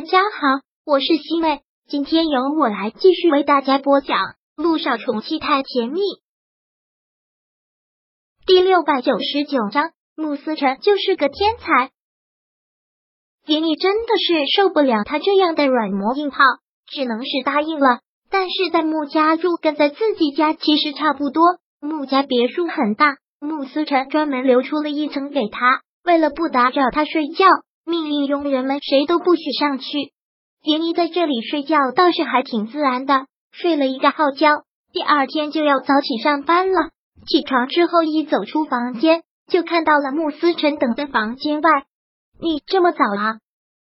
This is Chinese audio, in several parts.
大家好，我是西妹，今天由我来继续为大家播讲《路上宠妻太甜蜜》第六百九十九章。穆思成就是个天才，连毅真的是受不了他这样的软磨硬泡，只能是答应了。但是在穆家住跟在自己家其实差不多，穆家别墅很大，穆思成专门留出了一层给他，为了不打扰他睡觉。命令佣人们谁都不许上去。连妮在这里睡觉倒是还挺自然的，睡了一个好觉。第二天就要早起上班了。起床之后一走出房间，就看到了穆思辰等在房间外。你这么早啊？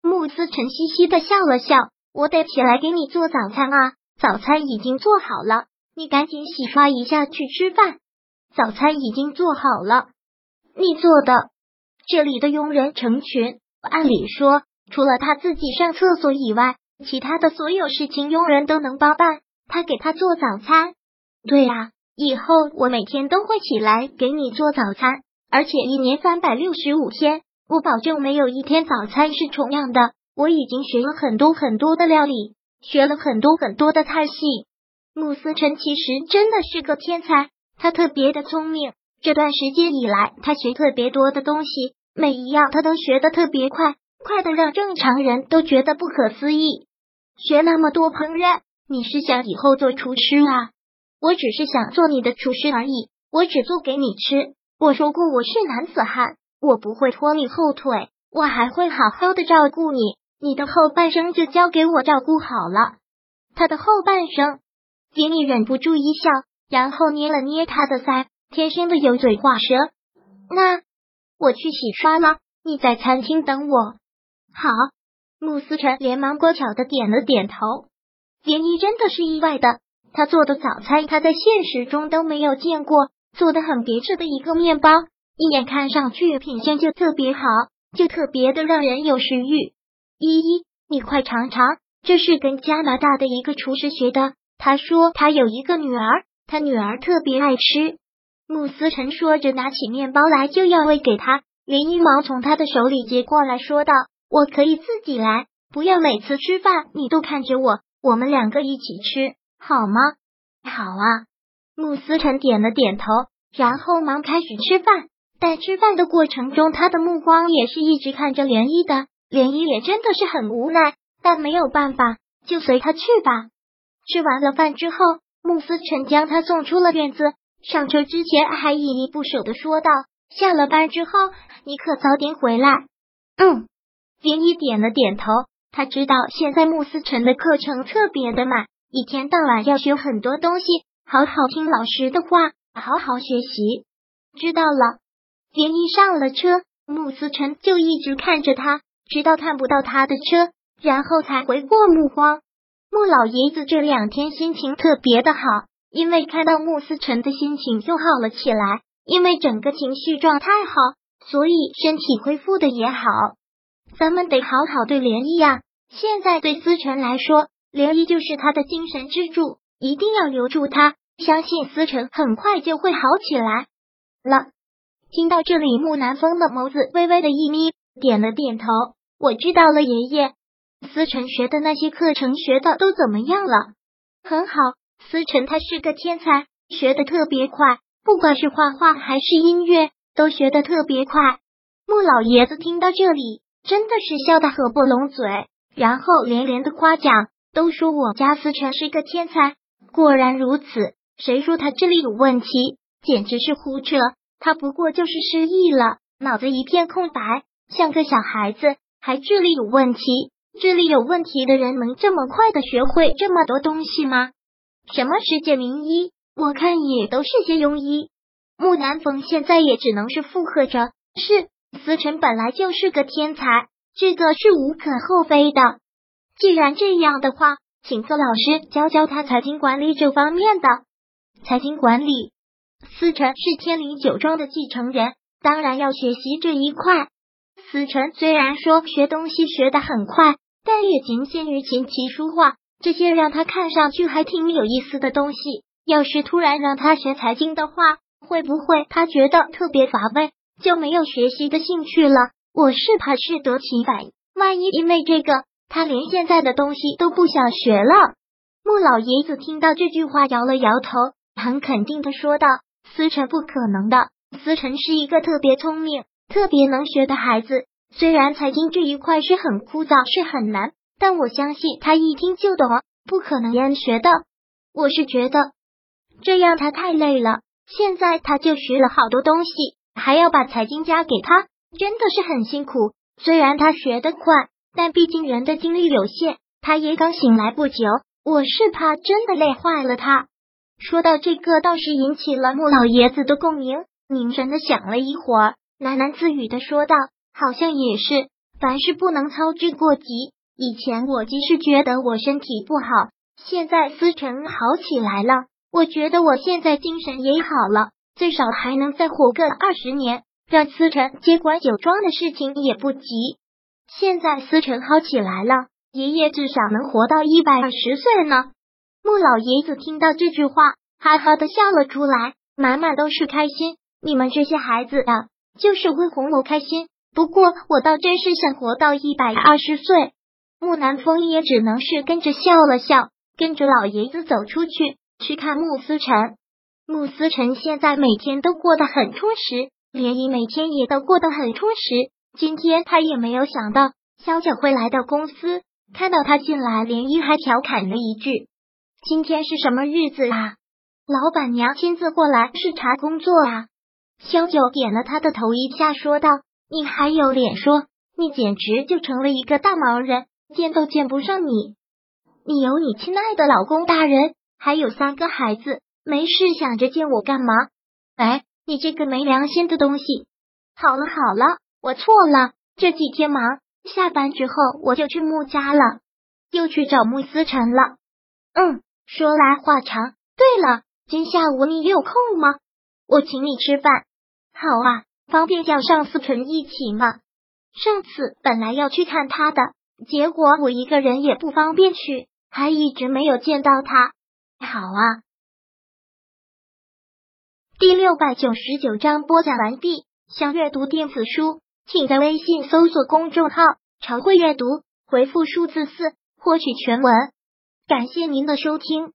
穆思辰嘻嘻的笑了笑。我得起来给你做早餐啊，早餐已经做好了，你赶紧洗刷一下去吃饭。早餐已经做好了，你做的。这里的佣人成群。按理说，除了他自己上厕所以外，其他的所有事情佣人都能包办。他给他做早餐，对呀，以后我每天都会起来给你做早餐，而且一年三百六十五天，我保证没有一天早餐是重样的。我已经学了很多很多的料理，学了很多很多的菜系。穆思辰其实真的是个天才，他特别的聪明。这段时间以来，他学特别多的东西。每一样他都学的特别快，快的让正常人都觉得不可思议。学那么多烹饪，你是想以后做厨师啊？我只是想做你的厨师而已，我只做给你吃。我说过我是男子汉，我不会拖你后腿，我还会好好的照顾你。你的后半生就交给我照顾好了。他的后半生，杰尼忍不住一笑，然后捏了捏他的腮，天生的油嘴滑舌。那。我去洗刷了，你在餐厅等我。好，穆思辰连忙乖巧的点了点头。连漪真的是意外的，他做的早餐他在现实中都没有见过，做的很别致的一个面包，一眼看上去品相就特别好，就特别的让人有食欲。依依，你快尝尝，这是跟加拿大的一个厨师学的。他说他有一个女儿，他女儿特别爱吃。慕思辰说着，拿起面包来就要喂给他。连一毛从他的手里接过来说道：“我可以自己来，不要每次吃饭你都看着我，我们两个一起吃好吗？”“好啊。”慕思辰点了点头，然后忙开始吃饭。在吃饭的过程中，他的目光也是一直看着涟漪的。涟漪也真的是很无奈，但没有办法，就随他去吧。吃完了饭之后，慕思辰将他送出了院子。上车之前还依依不舍的说道：“下了班之后，你可早点回来。”嗯，林一点了点头。他知道现在穆思辰的课程特别的满，一天到晚要学很多东西，好好听老师的话，好好学习。知道了。林一上了车，穆思辰就一直看着他，直到看不到他的车，然后才回过目光。穆老爷子这两天心情特别的好。因为看到穆思辰的心情就好了起来，因为整个情绪状态好，所以身体恢复的也好。咱们得好好对涟漪呀！现在对思辰来说，涟漪就是他的精神支柱，一定要留住他。相信思辰很快就会好起来了。听到这里，木南风的眸子微微的一眯，点了点头。我知道了，爷爷。思辰学的那些课程学的都怎么样了？很好。思辰他是个天才，学的特别快，不管是画画还是音乐，都学的特别快。穆老爷子听到这里，真的是笑得合不拢嘴，然后连连的夸奖，都说我家思辰是个天才。果然如此，谁说他智力有问题？简直是胡扯！他不过就是失忆了，脑子一片空白，像个小孩子，还智力有问题？智力有问题的人能这么快的学会这么多东西吗？什么世界名医？我看也都是些庸医。木南风现在也只能是附和着。是思辰本来就是个天才，这个是无可厚非的。既然这样的话，请个老师教教他财经管理这方面的。财经管理，思辰是天灵酒庄的继承人，当然要学习这一块。思辰虽然说学东西学得很快，但也仅限于琴棋书画。这些让他看上去还挺有意思的东西，要是突然让他学财经的话，会不会他觉得特别乏味，就没有学习的兴趣了？我是怕适得其反，万一因为这个他连现在的东西都不想学了。穆老爷子听到这句话，摇了摇头，很肯定的说道：“思辰不可能的，思辰是一个特别聪明、特别能学的孩子。虽然财经这一块是很枯燥、是很难，但我相信他一听就懂，不可能厌学的。我是觉得这样他太累了，现在他就学了好多东西，还要把财经加给他，真的是很辛苦。虽然他学得快，但毕竟人的精力有限，他也刚醒来不久。”我是怕真的累坏了他。说到这个，倒是引起了穆老爷子的共鸣，凝神的想了一会儿，喃喃自语的说道：“好像也是，凡事不能操之过急。以前我即使觉得我身体不好，现在思成好起来了，我觉得我现在精神也好了，最少还能再活个二十年，让思成接管酒庄的事情也不急。现在思成好起来了。”爷爷至少能活到一百二十岁呢。穆老爷子听到这句话，哈哈的笑了出来，满满都是开心。你们这些孩子啊，就是会哄我开心。不过我倒真是想活到一百二十岁。穆南风也只能是跟着笑了笑，跟着老爷子走出去去看穆思辰。穆思辰现在每天都过得很充实，连姨每天也都过得很充实。今天他也没有想到萧九会来到公司。看到他进来，连依还调侃了一句：“今天是什么日子啊？老板娘亲自过来视察工作啊？”萧九点了他的头一下，说道：“你还有脸说？你简直就成了一个大忙人，见都见不上你。你有你亲爱的老公大人，还有三个孩子，没事想着见我干嘛？哎，你这个没良心的东西！好了好了，我错了，这几天忙。”下班之后我就去穆家了，又去找穆思辰了。嗯，说来话长。对了，今下午你有空吗？我请你吃饭。好啊，方便叫上思辰一起吗？上次本来要去看他的，结果我一个人也不方便去，还一直没有见到他。好啊。第六百九十九章播讲完毕。想阅读电子书。请在微信搜索公众号“常会阅读”，回复数字四获取全文。感谢您的收听。